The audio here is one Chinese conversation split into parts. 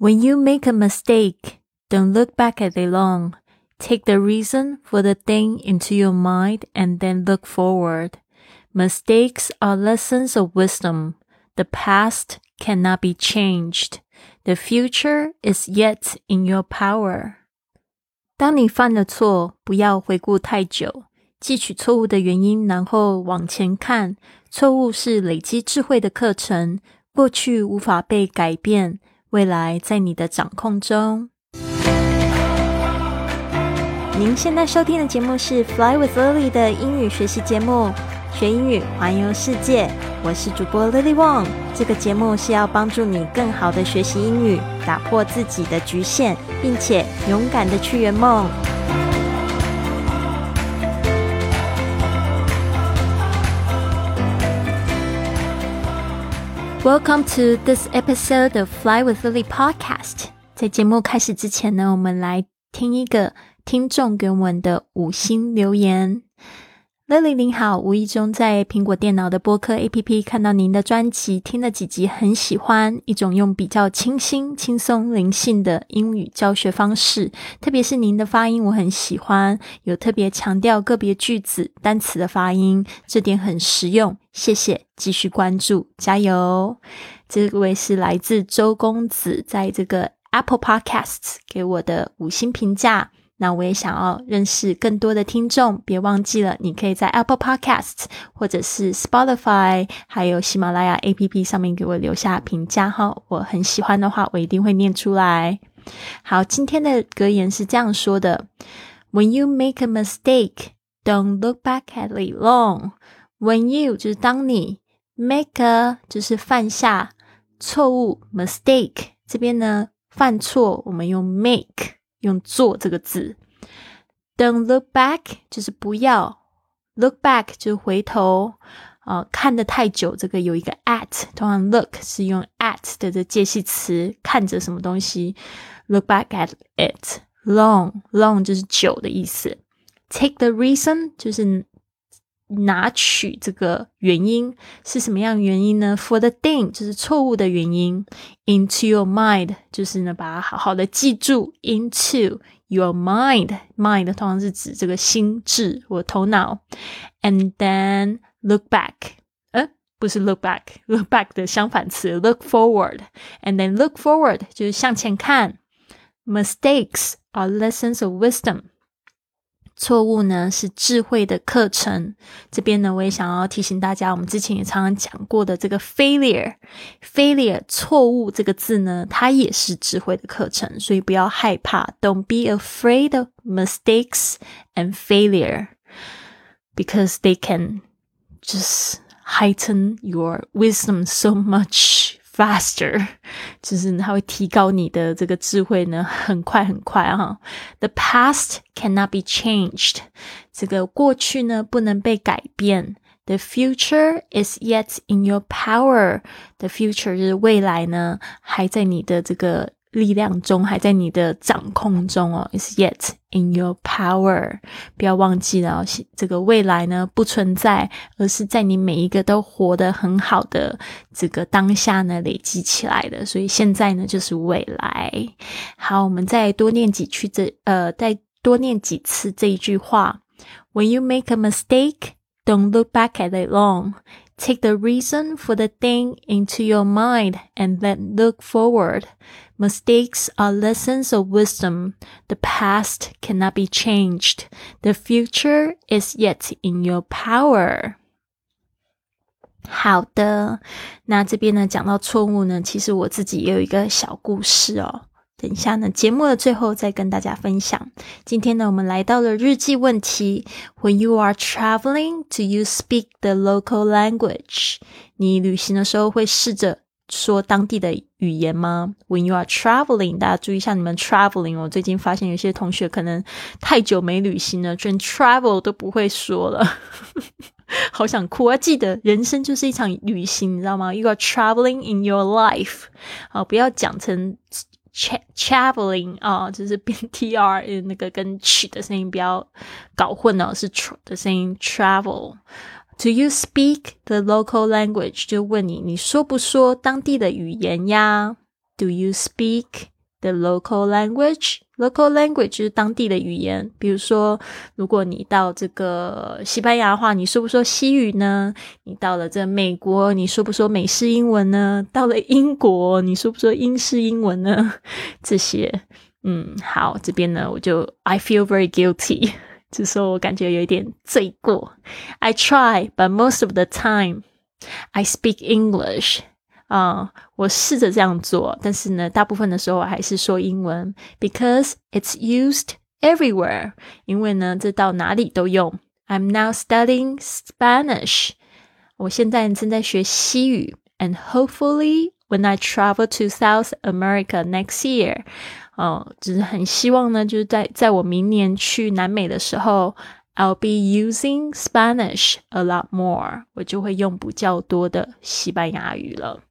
When you make a mistake, don't look back at it long. Take the reason for the thing into your mind and then look forward. Mistakes are lessons of wisdom. The past cannot be changed. The future is yet in your power. 当你犯了错，不要回顾太久，汲取错误的原因，然后往前看。错误是累积智慧的课程，过去无法被改变。 未来在你的掌控中。您现在收听的节目是《Fly with Lily》的英语学习节目，学英语环游世界。我是主播 Lily Wong。这个节目是要帮助你更好的学习英语，打破自己的局限，并且勇敢的去圆梦。Welcome to this episode of Fly with Lily podcast。在节目开始之前呢，我们来听一个听众给我们的五星留言。Lily 您好，无意中在苹果电脑的播客 APP 看到您的专辑，听了几集，很喜欢一种用比较清新、轻松、灵性的英语教学方式。特别是您的发音，我很喜欢，有特别强调个别句子、单词的发音，这点很实用。谢谢，继续关注，加油！这位是来自周公子，在这个 Apple Podcasts 给我的五星评价。那我也想要认识更多的听众，别忘记了，你可以在 Apple Podcast，或者是 Spotify，还有喜马拉雅 APP 上面给我留下评价哈。我很喜欢的话，我一定会念出来。好，今天的格言是这样说的：When you make a mistake, don't look back at it long. When you 就是当你 make a 就是犯下错误 mistake，这边呢犯错，我们用 make。用做这个字，Don't look back 就是不要，look back 就是回头啊，看的太久，这个有一个 at，通常 look 是用 at 的这介系词，看着什么东西，look back at it，long，long 就是久的意思，take the reason 就是拿取这个原因是什么样原因呢？For the thing 就是错误的原因，into your mind 就是呢把它好好的记住，into your mind，mind 通常是指这个心智或头脑，and then look back，呃，不是 look back，look back 的相反词，look forward，and then look forward 就是向前看，mistakes are lessons of wisdom。 错误呢是智慧的课程。这边呢，我也想要提醒大家，我们之前也常常讲过的这个 failure，failure 错误这个字呢，它也是智慧的课程，所以不要害怕，Don't be afraid of mistakes and failure because they can just heighten your wisdom so much. faster，就是它会提高你的这个智慧呢，很快很快哈。The past cannot be changed，这个过去呢不能被改变。The future is yet in your power。The future 就是未来呢，还在你的这个 力量中，还在你的掌控中哦。Is yet in your power，不要忘记了，这个未来呢不存在，而是在你每一个都活得很好的这个当下呢累积起来的。所以现在呢就是未来。好，我们再多念几句这呃，再多念几次这一句话。When you make a mistake, don't look back at it long. Take the reason for the thing into your mind and then look forward. Mistakes are lessons of wisdom. The past cannot be changed. The future is yet in your power. 好的，那这边呢讲到错误呢，其实我自己也有一个小故事哦。 等一下呢，节目的最后再跟大家分享。今天呢，我们来到了日记问题。When you are traveling, do you speak the local language？你旅行的时候会试着说当地的语言吗？When you are traveling，大家注意一下，你们 traveling。我最近发现有些同学可能太久没旅行了，连 travel 都不会说了，好想哭啊！记得人生就是一场旅行，你知道吗？You are traveling in your life。好，不要讲成。Traveling 啊，就是变 t r 那个跟 ch 的声音不要搞混了，是 tr 的声音 travel。Do you speak the local language？就问你，你说不说当地的语言呀？Do you speak the local language。Local language 是当地的语言。比如说，如果你到这个西班牙的话，你说不说西语呢？你到了这美国，你说不说美式英文呢？到了英国，你说不说英式英文呢？这些，嗯，好，这边呢，我就 I feel very guilty，就说我感觉有一点罪过。I try, but most of the time I speak English. 啊，我试着这样做，但是呢，大部分的时候我还是说英文，because it's used everywhere。因为呢，这到哪里都用。I'm now studying Spanish。我现在正在学西语，and hopefully when I travel to South America next year，哦，就是很希望呢，就是在在我明年去南美的时候。I'll be using Spanish a lot more，我就会用比较多的西班牙语了。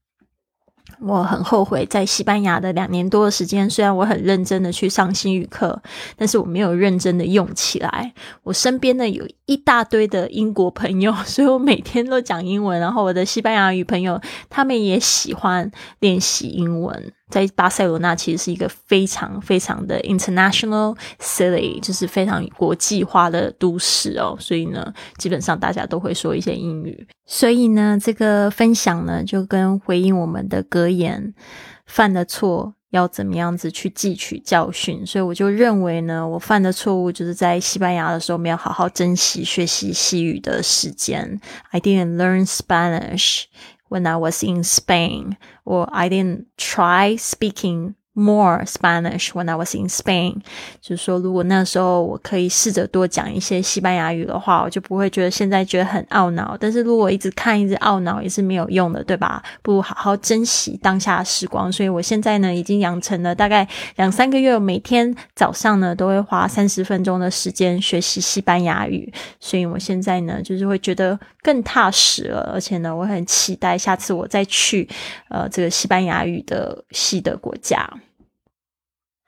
我很后悔，在西班牙的两年多的时间，虽然我很认真的去上英语课，但是我没有认真的用起来。我身边呢有一大堆的英国朋友，所以我每天都讲英文。然后我的西班牙语朋友，他们也喜欢练习英文。在巴塞罗那其实是一个非常非常的 international city，就是非常国际化的都市哦，所以呢，基本上大家都会说一些英语。所以呢，这个分享呢，就跟回应我们的格言，犯的错要怎么样子去汲取教训。所以我就认为呢，我犯的错误就是在西班牙的时候没有好好珍惜学习西语的时间。I didn't learn Spanish. when I was in Spain, or I didn't try speaking more Spanish when I was in Spain，就是说，如果那时候我可以试着多讲一些西班牙语的话，我就不会觉得现在觉得很懊恼。但是如果一直看一直懊恼也是没有用的，对吧？不如好好珍惜当下的时光。所以我现在呢，已经养成了大概两三个月，每天早上呢都会花三十分钟的时间学习西班牙语。所以我现在呢，就是会觉得更踏实了，而且呢，我很期待下次我再去呃这个西班牙语的西的国家。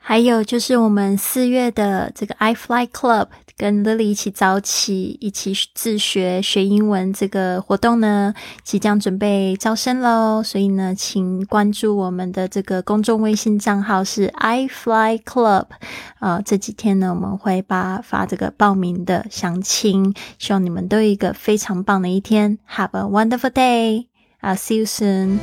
还有就是我们四月的这个 I Fly Club，跟 Lily 一起早起，一起自学学英文这个活动呢，即将准备招生喽。所以呢，请关注我们的这个公众微信账号是 I Fly Club。啊，这几天呢，我们会发发这个报名的详情。希望你们都有一个非常棒的一天。Have a wonderful day. I'll see you soon.